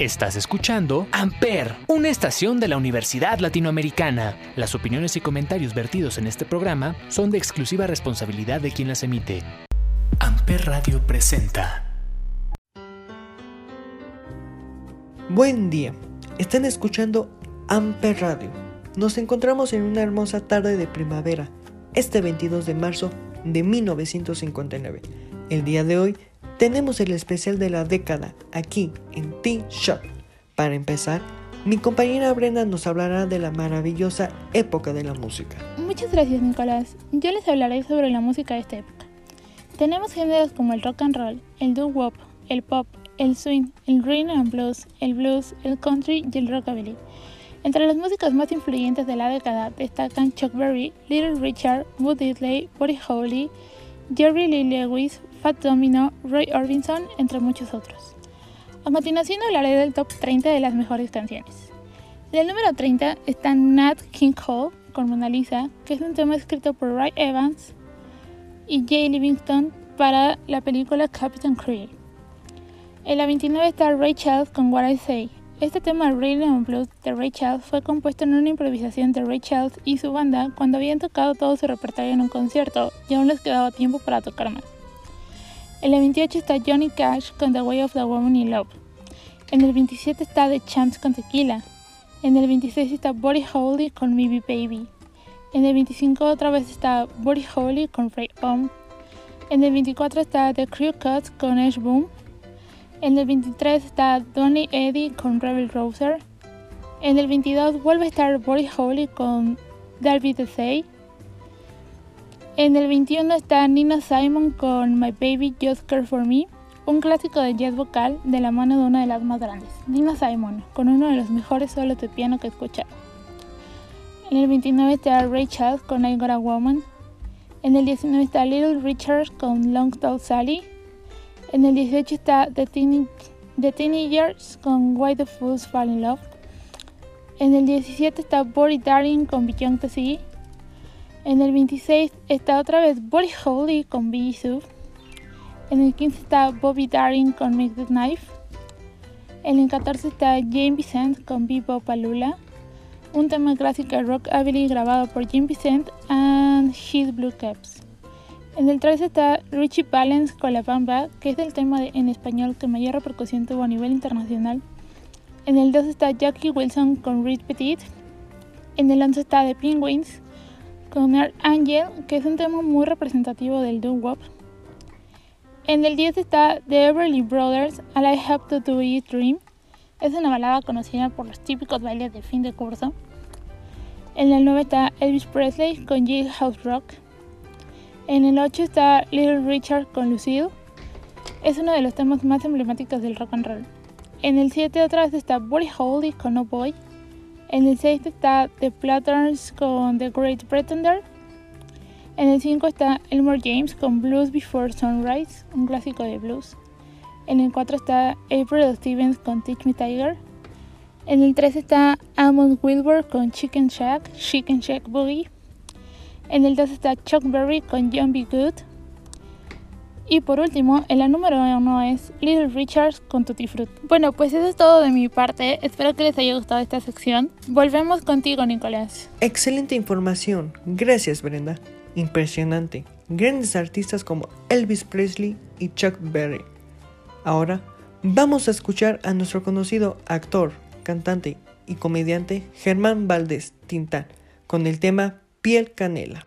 Estás escuchando Amper, una estación de la Universidad Latinoamericana. Las opiniones y comentarios vertidos en este programa son de exclusiva responsabilidad de quien las emite. Amper Radio presenta. Buen día, están escuchando Amper Radio. Nos encontramos en una hermosa tarde de primavera, este 22 de marzo de 1959. El día de hoy tenemos el especial de la década aquí en T-Shot. Para empezar, mi compañera Brenda nos hablará de la maravillosa época de la música. Muchas gracias Nicolás. Yo les hablaré sobre la música de esta época. Tenemos géneros como el rock and roll, el doo-wop, el pop, el swing, el rhythm and blues, el blues, el country y el rockabilly. Entre los músicos más influyentes de la década destacan Chuck Berry, Little Richard, Wood Diddley, Buddy Holly, Jerry Lee Lewis, Fat Domino, Roy Orbison, entre muchos otros. A continuación hablaré del top 30 de las mejores canciones. Del número 30 está Nat King Cole con Mona Lisa, que es un tema escrito por Ray Evans y Jay Livingston para la película Captain Creed. En la 29 está Ray Charles con What I Say. Este tema Rhythm and Blues de Ray Charles fue compuesto en una improvisación de Ray Charles y su banda cuando habían tocado todo su repertorio en un concierto y aún les quedaba tiempo para tocar más. En el 28 está Johnny Cash con The Way of the Woman in Love. En el 27 está The Champs con Tequila. En el 26 está Body Holly con Maybe Baby. En el 25 otra vez está Body Holly con Frey Home. En el 24 está The Crew Cuts con Ash Boom. En el 23 está Donny Eddie con Rebel Rouser. En el 22 vuelve a estar Body Holly con Darby Say. En el 21 está Nina Simon con My Baby Just Care For Me, un clásico de jazz vocal de la mano de una de las más grandes, Nina Simon, con uno de los mejores solos de piano que he escuchado. En el 29 está Ray Charles con I Got a Woman. En el 19 está Little Richard con Long Tall Sally. En el 18 está The, Teen The Teenagers con Why the Fools Fall in Love. En el 17 está Body Darling con Beyond the Sea. En el 26 está otra vez Body Holly con Sue. En el 15 está Bobby Darin con Make the Knife. En el 14 está Jane Vicent con Bebop Palula, un tema clásico rockabilly grabado por Jane Vicent and His Blue Caps. En el 13 está Richie Valens con La Bamba, que es el tema en español que mayor repercusión tuvo a nivel internacional. En el 12 está Jackie Wilson con Reed Petit. En el 11 está The Penguins con Earth Angel, que es un tema muy representativo del doo-wop. En el 10 está The Everly Brothers, All I Have to Do Is Dream. Es una balada conocida por los típicos bailes de fin de curso. En el 9 está Elvis Presley con House Rock. En el 8 está Little Richard con Lucille. Es uno de los temas más emblemáticos del rock and roll. En el 7 otra vez está Buddy Holly con No Boy. En el 6 está The Platters con The Great Pretender. En el 5 está Elmore James con Blues Before Sunrise, un clásico de blues. En el 4 está April Stevens con Teach Me Tiger. En el 3 está Amon Wilbur con Chicken Shack, Chicken Shack Boogie. En el 2 está Chuck Berry con John B. Good. Y por último, en la número uno es Little Richards con Tutti Fruit. Bueno, pues eso es todo de mi parte. Espero que les haya gustado esta sección. Volvemos contigo, Nicolás. Excelente información. Gracias, Brenda. Impresionante. Grandes artistas como Elvis Presley y Chuck Berry. Ahora vamos a escuchar a nuestro conocido actor, cantante y comediante Germán Valdés Tintán con el tema Piel Canela.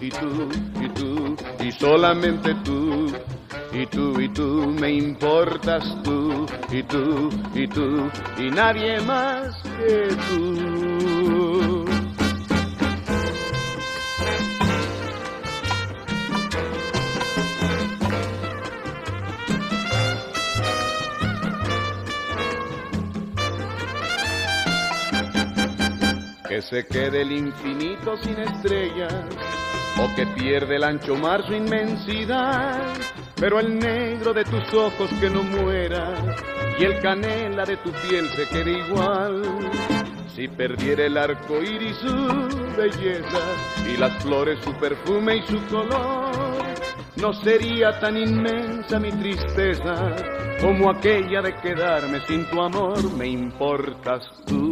y tú y tú y solamente tú. Y tú y tú me importas tú y tú y tú y nadie más que tú. que se quede el infinito sin estrellas, o que pierde el ancho mar su inmensidad, pero el negro de tus ojos que no muera, y el canela de tu piel se quede igual. Si perdiera el arco iris su belleza, y las flores su perfume y su color, no sería tan inmensa mi tristeza como aquella de quedarme sin tu amor. Me importas tú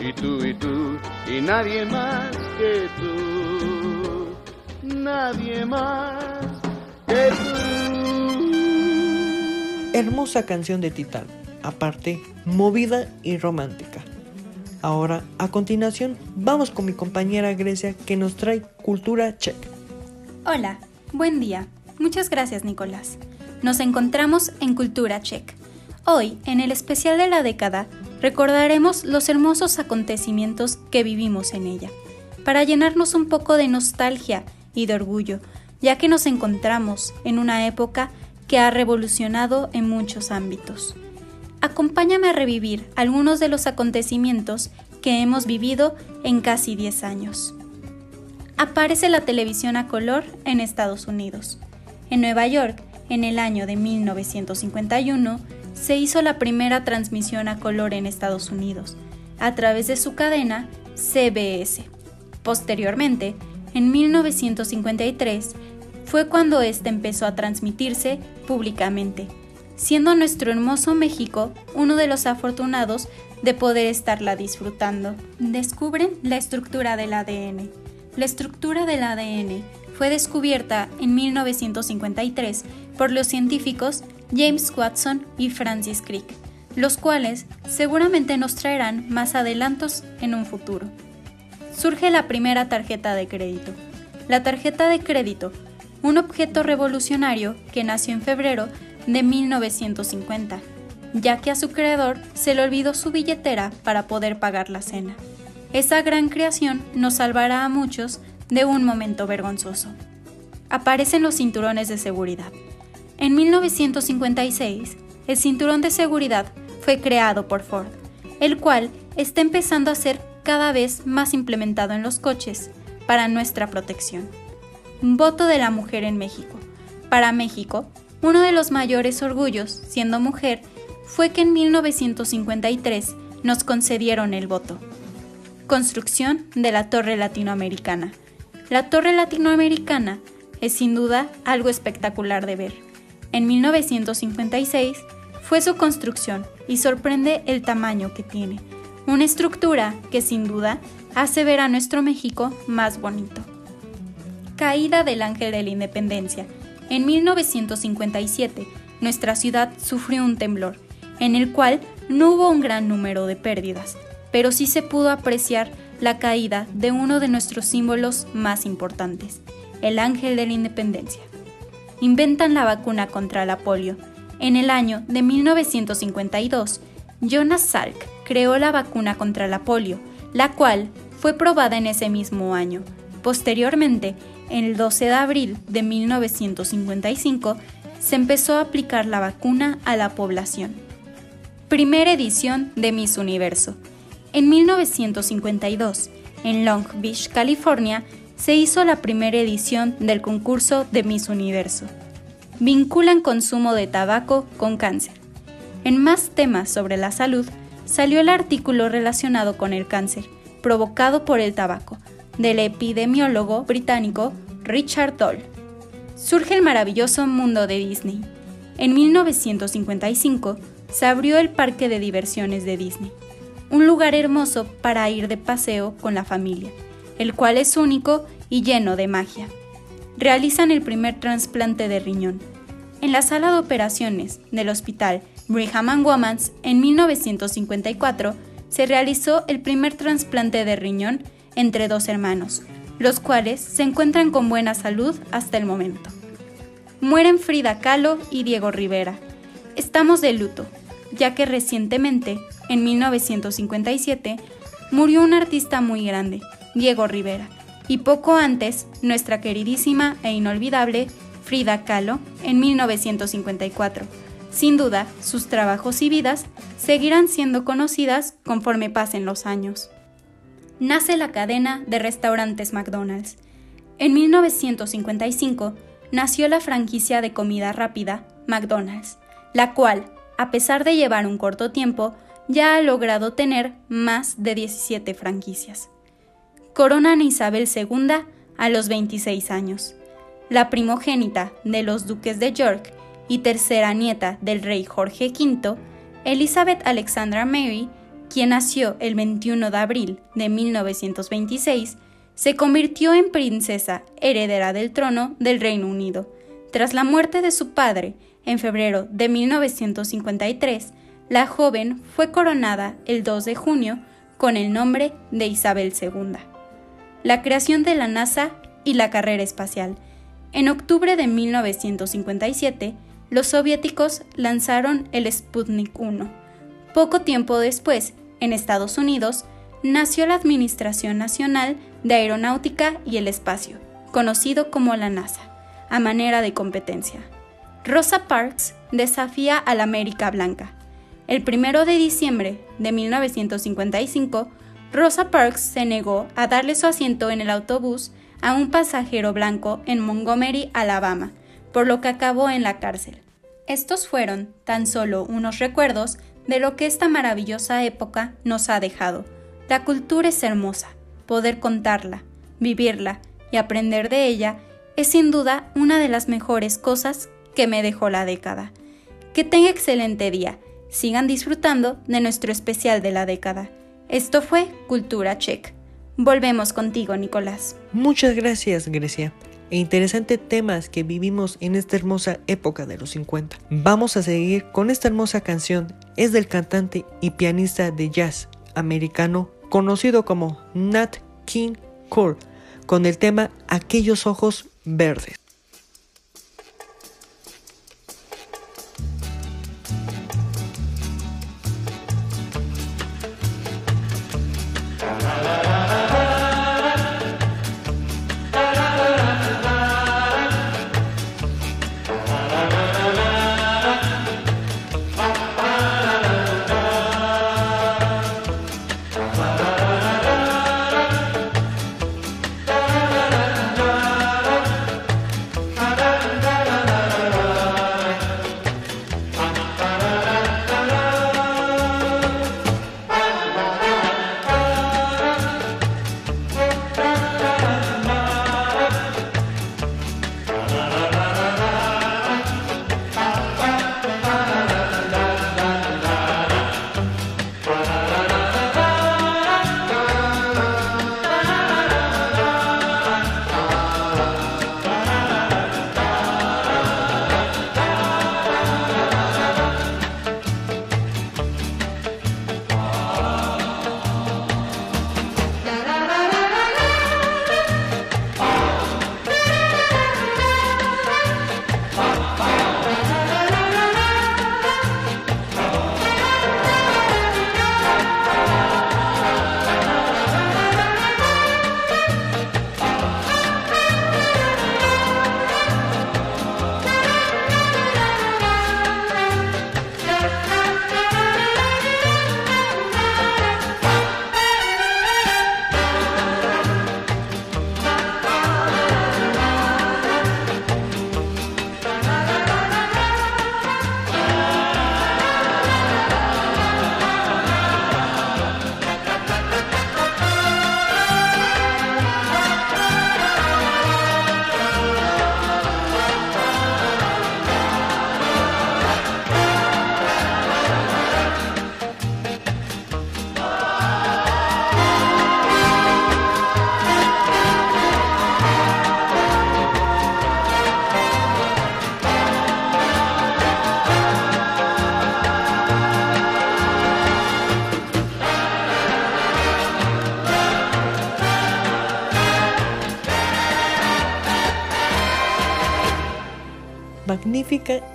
y tú, y tú, y nadie más que tú, nadie más que tú. Hermosa canción de Titán, aparte movida y romántica. Ahora, a continuación, vamos con mi compañera Grecia que nos trae cultura check. Hola, buen día. Muchas gracias, Nicolás. Nos encontramos en Cultura Check. Hoy, en el especial de la década, recordaremos los hermosos acontecimientos que vivimos en ella, para llenarnos un poco de nostalgia y de orgullo, ya que nos encontramos en una época que ha revolucionado en muchos ámbitos. Acompáñame a revivir algunos de los acontecimientos que hemos vivido en casi 10 años. Aparece la televisión a color en Estados Unidos. En Nueva York, en el año de 1951, se hizo la primera transmisión a color en Estados Unidos, a través de su cadena CBS. Posteriormente, en 1953, fue cuando éste empezó a transmitirse públicamente, siendo nuestro hermoso México uno de los afortunados de poder estarla disfrutando. Descubren la estructura del ADN. La estructura del ADN fue descubierta en 1953 por los científicos James Watson y Francis Crick, los cuales seguramente nos traerán más adelantos en un futuro. Surge la primera tarjeta de crédito. La tarjeta de crédito, un objeto revolucionario que nació en febrero de 1950, ya que a su creador se le olvidó su billetera para poder pagar la cena. Esa gran creación nos salvará a muchos de un momento vergonzoso. Aparecen los cinturones de seguridad. En 1956, el cinturón de seguridad fue creado por Ford, el cual está empezando a ser cada vez más implementado en los coches para nuestra protección. Voto de la mujer en México. Para México, uno de los mayores orgullos, siendo mujer, fue que en 1953 nos concedieron el voto. Construcción de la Torre Latinoamericana. La Torre Latinoamericana es sin duda algo espectacular de ver. En 1956 fue su construcción y sorprende el tamaño que tiene. Una estructura que sin duda hace ver a nuestro México más bonito. Caída del Ángel de la Independencia en 1957, nuestra ciudad sufrió un temblor, en el cual no hubo un gran número de pérdidas, pero sí se pudo apreciar la caída de uno de nuestros símbolos más importantes, el ángel de la independencia. Inventan la vacuna contra la polio. En el año de 1952, Jonas Salk creó la vacuna contra la polio, la cual fue probada en ese mismo año. Posteriormente, el 12 de abril de 1955, se empezó a aplicar la vacuna a la población. Primera edición de Miss Universo. En 1952, en Long Beach, California, se hizo la primera edición del concurso de Miss Universo. Vinculan consumo de tabaco con cáncer. En más temas sobre la salud, salió el artículo relacionado con el cáncer, provocado por el tabaco, del epidemiólogo británico Richard Doll. Surge el maravilloso mundo de Disney. En 1955 se abrió el parque de diversiones de Disney, un lugar hermoso para ir de paseo con la familia, el cual es único y lleno de magia. Realizan el primer trasplante de riñón. En la sala de operaciones del hospital Brigham and Women's en 1954 se realizó el primer trasplante de riñón entre dos hermanos, los cuales se encuentran con buena salud hasta el momento. Mueren Frida Kahlo y Diego Rivera. Estamos de luto, ya que recientemente, en 1957, murió un artista muy grande, Diego Rivera, y poco antes, nuestra queridísima e inolvidable Frida Kahlo, en 1954. Sin duda, sus trabajos y vidas seguirán siendo conocidas conforme pasen los años. Nace la cadena de restaurantes McDonald's. En 1955 nació la franquicia de comida rápida McDonald's, la cual, a pesar de llevar un corto tiempo, ya ha logrado tener más de 17 franquicias. Coronan Isabel II a los 26 años. La primogénita de los duques de York y tercera nieta del rey Jorge V, Elizabeth Alexandra Mary, quien nació el 21 de abril de 1926, se convirtió en princesa heredera del trono del Reino Unido. Tras la muerte de su padre, en febrero de 1953, la joven fue coronada el 2 de junio con el nombre de Isabel II. La creación de la NASA y la carrera espacial. En octubre de 1957, los soviéticos lanzaron el Sputnik 1. Poco tiempo después, en Estados Unidos, nació la Administración Nacional de Aeronáutica y el Espacio, conocido como la NASA, a manera de competencia. Rosa Parks desafía a la América Blanca. El 1 de diciembre de 1955, Rosa Parks se negó a darle su asiento en el autobús a un pasajero blanco en Montgomery, Alabama, por lo que acabó en la cárcel. Estos fueron tan solo unos recuerdos de lo que esta maravillosa época nos ha dejado. La cultura es hermosa, poder contarla, vivirla y aprender de ella es sin duda una de las mejores cosas que me dejó la década. Que tenga excelente día, sigan disfrutando de nuestro especial de la década. Esto fue Cultura Check. Volvemos contigo, Nicolás. Muchas gracias, Grecia. E interesantes temas que vivimos en esta hermosa época de los 50. Vamos a seguir con esta hermosa canción. Es del cantante y pianista de jazz americano conocido como Nat King Cole, con el tema Aquellos ojos verdes.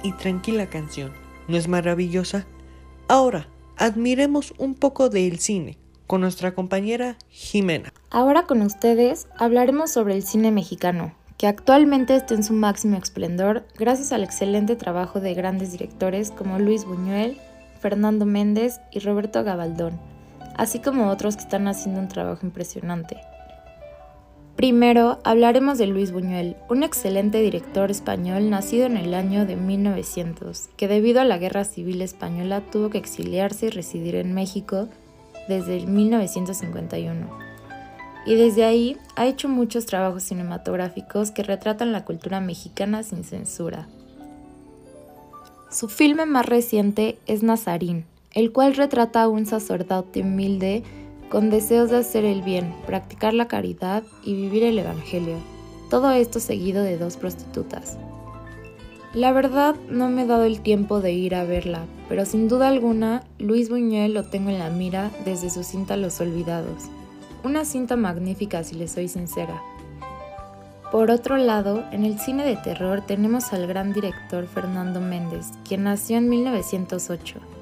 Y tranquila canción. ¿No es maravillosa? Ahora, admiremos un poco del cine con nuestra compañera Jimena. Ahora con ustedes hablaremos sobre el cine mexicano, que actualmente está en su máximo esplendor gracias al excelente trabajo de grandes directores como Luis Buñuel, Fernando Méndez y Roberto Gabaldón, así como otros que están haciendo un trabajo impresionante. Primero hablaremos de Luis Buñuel, un excelente director español nacido en el año de 1900, que debido a la Guerra Civil Española tuvo que exiliarse y residir en México desde el 1951. Y desde ahí ha hecho muchos trabajos cinematográficos que retratan la cultura mexicana sin censura. Su filme más reciente es Nazarín, el cual retrata a un sacerdote humilde con deseos de hacer el bien, practicar la caridad y vivir el Evangelio. Todo esto seguido de dos prostitutas. La verdad no me he dado el tiempo de ir a verla, pero sin duda alguna Luis Buñuel lo tengo en la mira desde su cinta Los Olvidados. Una cinta magnífica si le soy sincera. Por otro lado, en el cine de terror tenemos al gran director Fernando Méndez, quien nació en 1908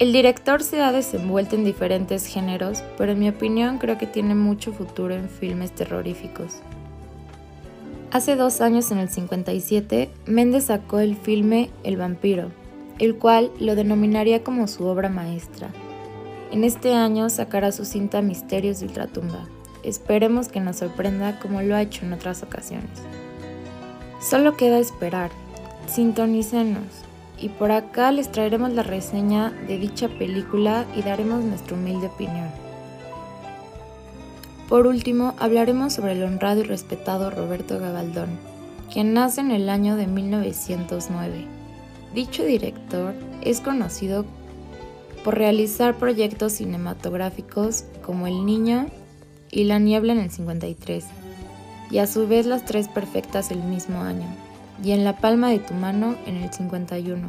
el director se ha desenvuelto en diferentes géneros, pero en mi opinión creo que tiene mucho futuro en filmes terroríficos. Hace dos años, en el 57, Méndez sacó el filme El vampiro, el cual lo denominaría como su obra maestra. En este año sacará su cinta Misterios de Ultratumba. Esperemos que nos sorprenda como lo ha hecho en otras ocasiones. Solo queda esperar. Sintonícenos y por acá les traeremos la reseña de dicha película y daremos nuestra humilde opinión. Por último, hablaremos sobre el honrado y respetado Roberto Gabaldón, quien nace en el año de 1909. Dicho director es conocido por realizar proyectos cinematográficos como El Niño y La Niebla en el 53, y a su vez Las Tres Perfectas el mismo año, y en la palma de tu mano en el 51.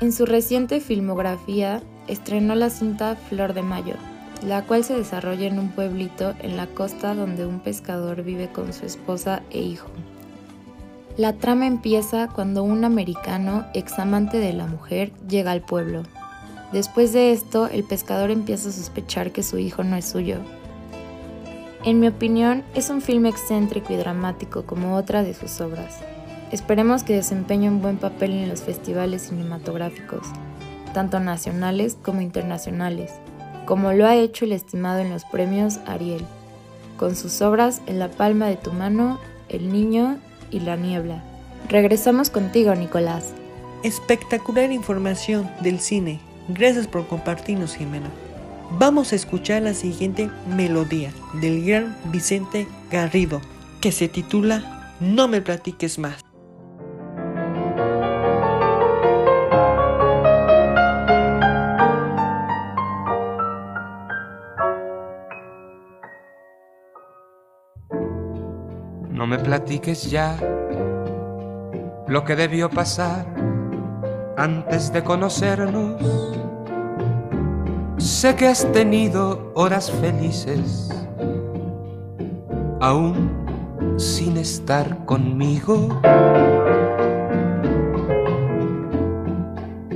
En su reciente filmografía estrenó la cinta Flor de Mayo, la cual se desarrolla en un pueblito en la costa donde un pescador vive con su esposa e hijo. La trama empieza cuando un americano, examante de la mujer, llega al pueblo. Después de esto, el pescador empieza a sospechar que su hijo no es suyo, en mi opinión, es un filme excéntrico y dramático como otra de sus obras. Esperemos que desempeñe un buen papel en los festivales cinematográficos, tanto nacionales como internacionales, como lo ha hecho el estimado en los premios Ariel, con sus obras En la palma de tu mano, El niño y La niebla. Regresamos contigo, Nicolás. Espectacular información del cine. Gracias por compartirnos, Jimena. Vamos a escuchar la siguiente melodía del gran Vicente Garrido, que se titula No me platiques más. No me platiques ya lo que debió pasar antes de conocernos Sé que has tenido horas felices, aún sin estar conmigo.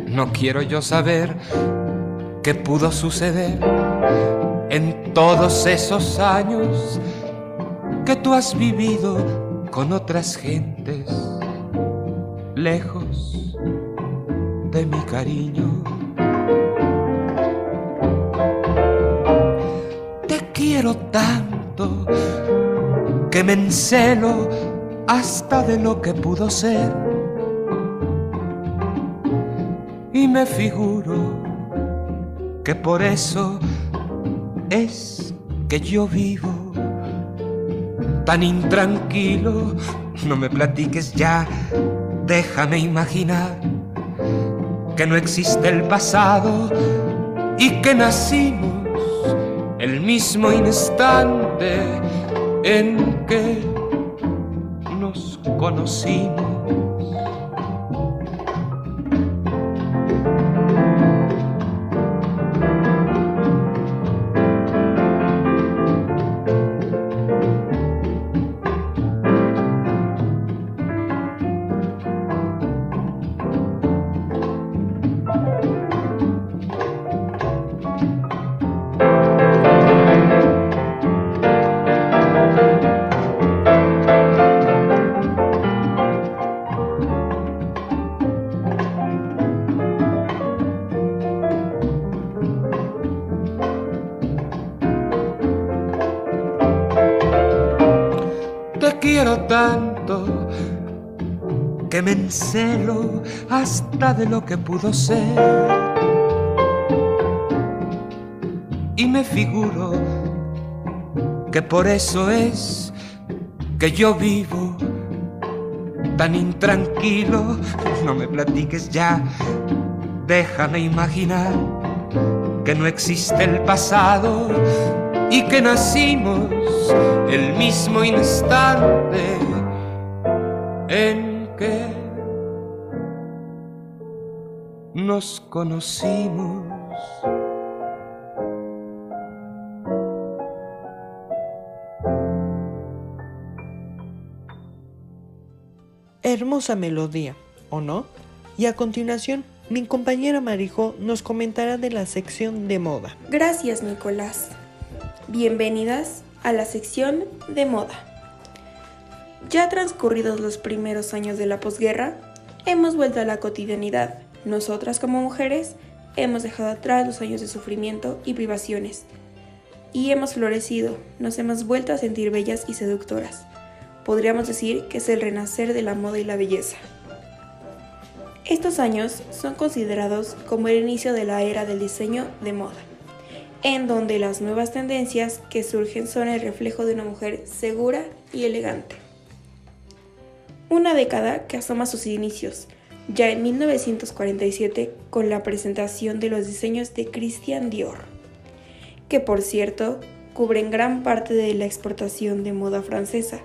No quiero yo saber qué pudo suceder en todos esos años que tú has vivido con otras gentes, lejos de mi cariño. Tanto que me encelo hasta de lo que pudo ser. Y me figuro que por eso es que yo vivo tan intranquilo. No me platiques ya, déjame imaginar que no existe el pasado y que nacimos el mismo instante en que nos conocimos. Quiero tanto que me encelo hasta de lo que pudo ser. Y me figuro que por eso es que yo vivo tan intranquilo. No me platiques ya, déjame imaginar que no existe el pasado y que nacimos el mismo instante en que nos conocimos. Hermosa melodía, ¿o no? Y a continuación, mi compañera Marijo nos comentará de la sección de moda. Gracias, Nicolás. Bienvenidas a la sección de moda. Ya transcurridos los primeros años de la posguerra, hemos vuelto a la cotidianidad. Nosotras como mujeres hemos dejado atrás los años de sufrimiento y privaciones. Y hemos florecido, nos hemos vuelto a sentir bellas y seductoras. Podríamos decir que es el renacer de la moda y la belleza. Estos años son considerados como el inicio de la era del diseño de moda, en donde las nuevas tendencias que surgen son el reflejo de una mujer segura y elegante. Una década que asoma sus inicios, ya en 1947 con la presentación de los diseños de Christian Dior, que por cierto cubren gran parte de la exportación de moda francesa,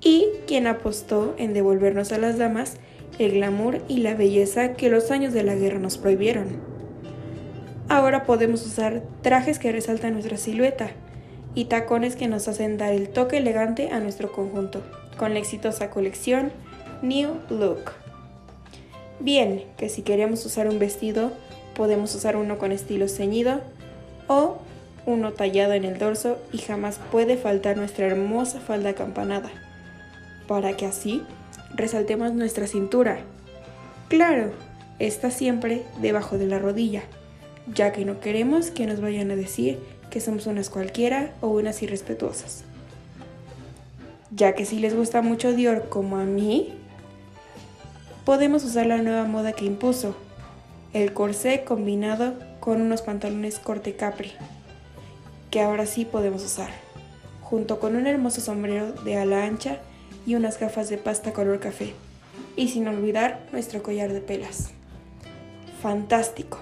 y quien apostó en devolvernos a las damas el glamour y la belleza que los años de la guerra nos prohibieron. Ahora podemos usar trajes que resaltan nuestra silueta y tacones que nos hacen dar el toque elegante a nuestro conjunto con la exitosa colección New Look. Bien, que si queremos usar un vestido, podemos usar uno con estilo ceñido o uno tallado en el dorso y jamás puede faltar nuestra hermosa falda acampanada, para que así resaltemos nuestra cintura. Claro, está siempre debajo de la rodilla, ya que no queremos que nos vayan a decir que somos unas cualquiera o unas irrespetuosas ya que si les gusta mucho Dior como a mí, podemos usar la nueva moda que impuso, el corsé combinado con unos pantalones corte capri, que ahora sí podemos usar, junto con un hermoso sombrero de ala ancha y unas gafas de pasta color café, y sin olvidar nuestro collar de pelas. Fantástico.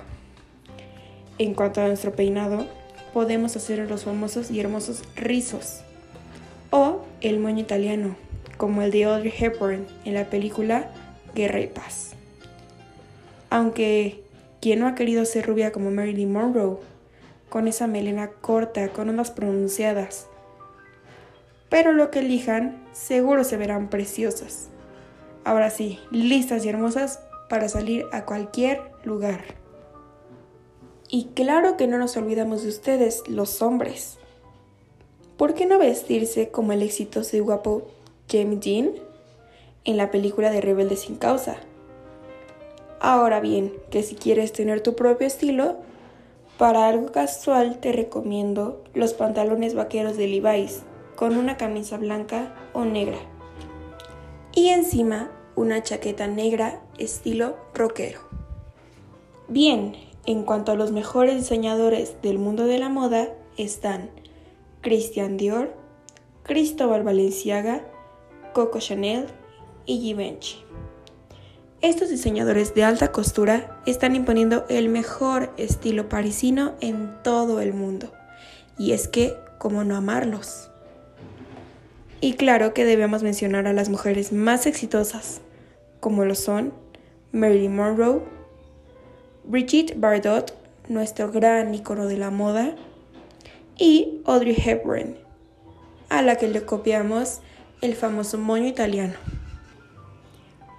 En cuanto a nuestro peinado, podemos hacer los famosos y hermosos rizos o el moño italiano, como el de Audrey Hepburn en la película Guerra y Paz. Aunque, ¿quién no ha querido ser rubia como Marilyn Monroe? Con esa melena corta, con ondas pronunciadas. Pero lo que elijan, seguro se verán preciosas. Ahora sí, listas y hermosas para salir a cualquier lugar. Y claro que no nos olvidamos de ustedes, los hombres. ¿por qué no vestirse como el exitoso y guapo Jamie Dean en la película de Rebelde sin causa? Ahora bien, que si quieres tener tu propio estilo, para algo casual te recomiendo los pantalones vaqueros de Levi's con una camisa blanca o negra. Y encima una chaqueta negra estilo rockero. Bien, en cuanto a los mejores diseñadores del mundo de la moda están Christian Dior, Cristóbal Valenciaga, Coco Chanel y Givenchy. Estos diseñadores de alta costura están imponiendo el mejor estilo parisino en todo el mundo. Y es que, ¿cómo no amarlos? Y claro que debemos mencionar a las mujeres más exitosas, como lo son Marilyn Monroe, Brigitte Bardot, nuestro gran icono de la moda, y Audrey Hepburn, a la que le copiamos el famoso moño italiano.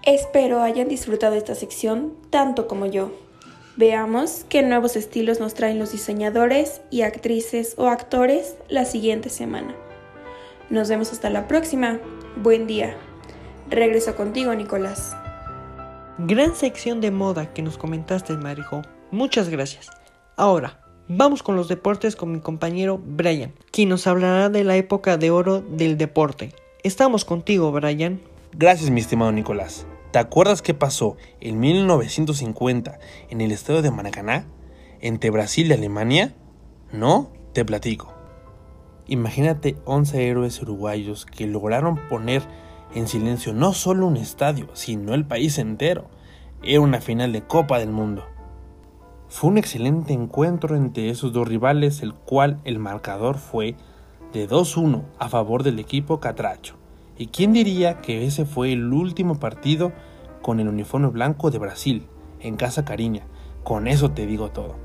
Espero hayan disfrutado esta sección tanto como yo. Veamos qué nuevos estilos nos traen los diseñadores y actrices o actores la siguiente semana. Nos vemos hasta la próxima. Buen día. Regreso contigo, Nicolás. Gran sección de moda que nos comentaste, Marijo. Muchas gracias. Ahora, Vamos con los deportes con mi compañero Brian, quien nos hablará de la época de oro del deporte, Estamos contigo, Brian. Gracias, mi estimado Nicolás. ¿Te acuerdas qué pasó en 1950 en el estadio de Maracaná? ¿Entre Brasil y Alemania? ¿No? Te platico. Imagínate 11 héroes uruguayos que lograron poner en silencio no solo un estadio, sino el país entero. Era una final de Copa del Mundo. Fue un excelente encuentro entre esos dos rivales, el cual el marcador fue de 2-1 a favor del equipo catracho. ¿Y quién diría que ese fue el último partido con el uniforme blanco de Brasil, en Casa Cariña? Con eso te digo todo.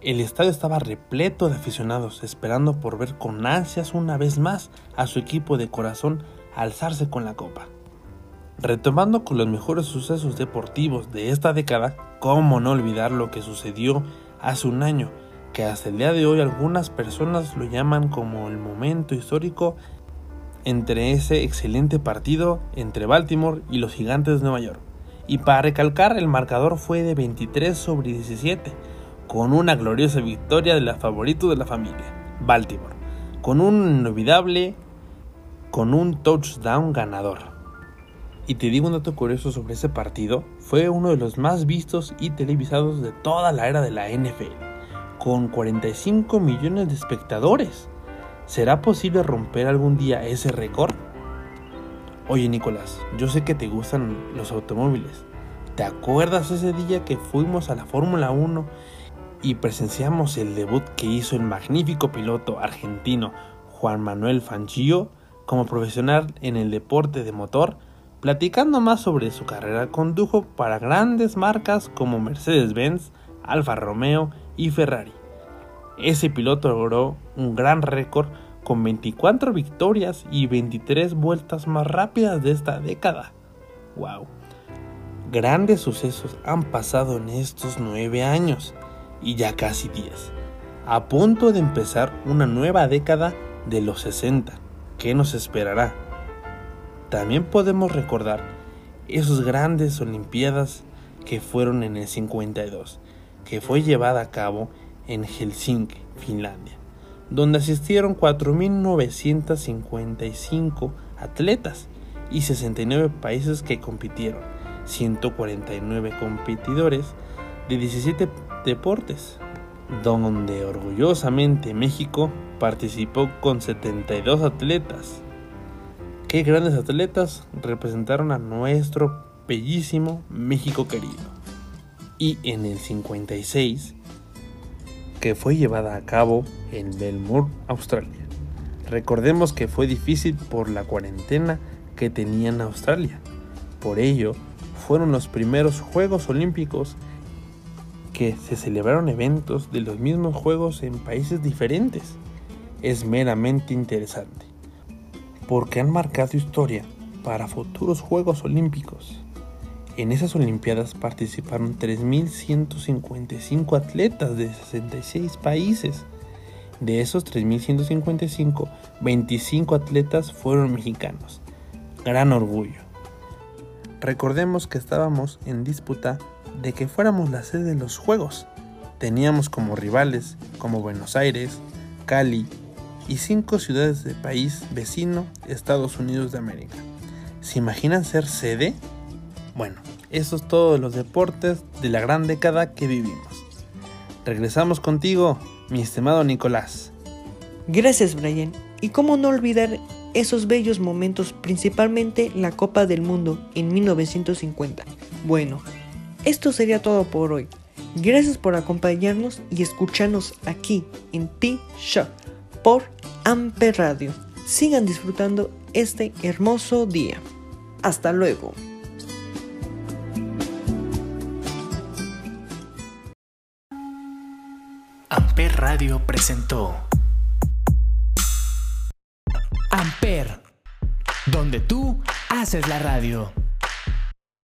El estadio estaba repleto de aficionados, esperando por ver con ansias una vez más a su equipo de corazón alzarse con la copa. Retomando con los mejores sucesos deportivos de esta década, cómo no olvidar lo que sucedió hace un año, que hasta el día de hoy algunas personas lo llaman como el momento histórico entre ese excelente partido entre Baltimore y los Gigantes de Nueva York. Y para recalcar, el marcador fue de 23 sobre 17, con una gloriosa victoria de la favorito de la familia, Baltimore, con un inolvidable, con un touchdown ganador. Y te digo un dato curioso sobre ese partido, fue uno de los más vistos y televisados de toda la era de la NFL, con 45 millones de espectadores. ¿Será posible romper algún día ese récord? Oye Nicolás, yo sé que te gustan los automóviles. ¿Te acuerdas ese día que fuimos a la Fórmula 1 y presenciamos el debut que hizo el magnífico piloto argentino Juan Manuel Fangio como profesional en el deporte de motor? Platicando más sobre su carrera, condujo para grandes marcas como Mercedes-Benz, Alfa Romeo y Ferrari. Ese piloto logró un gran récord con 24 victorias y 23 vueltas más rápidas de esta década. ¡Wow! Grandes sucesos han pasado en estos 9 años y ya casi 10. A punto de empezar una nueva década de los 60. ¿Qué nos esperará? También podemos recordar esas grandes Olimpiadas que fueron en el 52, que fue llevada a cabo en Helsinki, Finlandia, donde asistieron 4.955 atletas y 69 países que compitieron, 149 competidores de 17 deportes, donde orgullosamente México participó con 72 atletas qué grandes atletas representaron a nuestro bellísimo México querido. Y en el 56, que fue llevada a cabo en Melbourne, Australia. Recordemos que fue difícil por la cuarentena que tenía en Australia. Por ello, fueron los primeros Juegos Olímpicos que se celebraron eventos de los mismos Juegos en países diferentes. Es meramente interesante porque han marcado historia para futuros Juegos Olímpicos. En esas Olimpiadas participaron 3.155 atletas de 66 países. De esos 3.155, 25 atletas fueron mexicanos. Gran orgullo. Recordemos que estábamos en disputa de que fuéramos la sede de los Juegos. Teníamos como rivales como Buenos Aires, Cali, y cinco ciudades del país vecino Estados Unidos de América. ¿Se imaginan ser sede? Bueno, eso es todo de los deportes de la gran década que vivimos. Regresamos contigo, mi estimado Nicolás. Gracias, Brian. Y cómo no olvidar esos bellos momentos, principalmente la Copa del Mundo en 1950. Bueno, esto sería todo por hoy. Gracias por acompañarnos y escucharnos aquí en P-Shock por Amper Radio. Sigan disfrutando este hermoso día. Hasta luego. Amper Radio presentó Amper, donde tú haces la radio.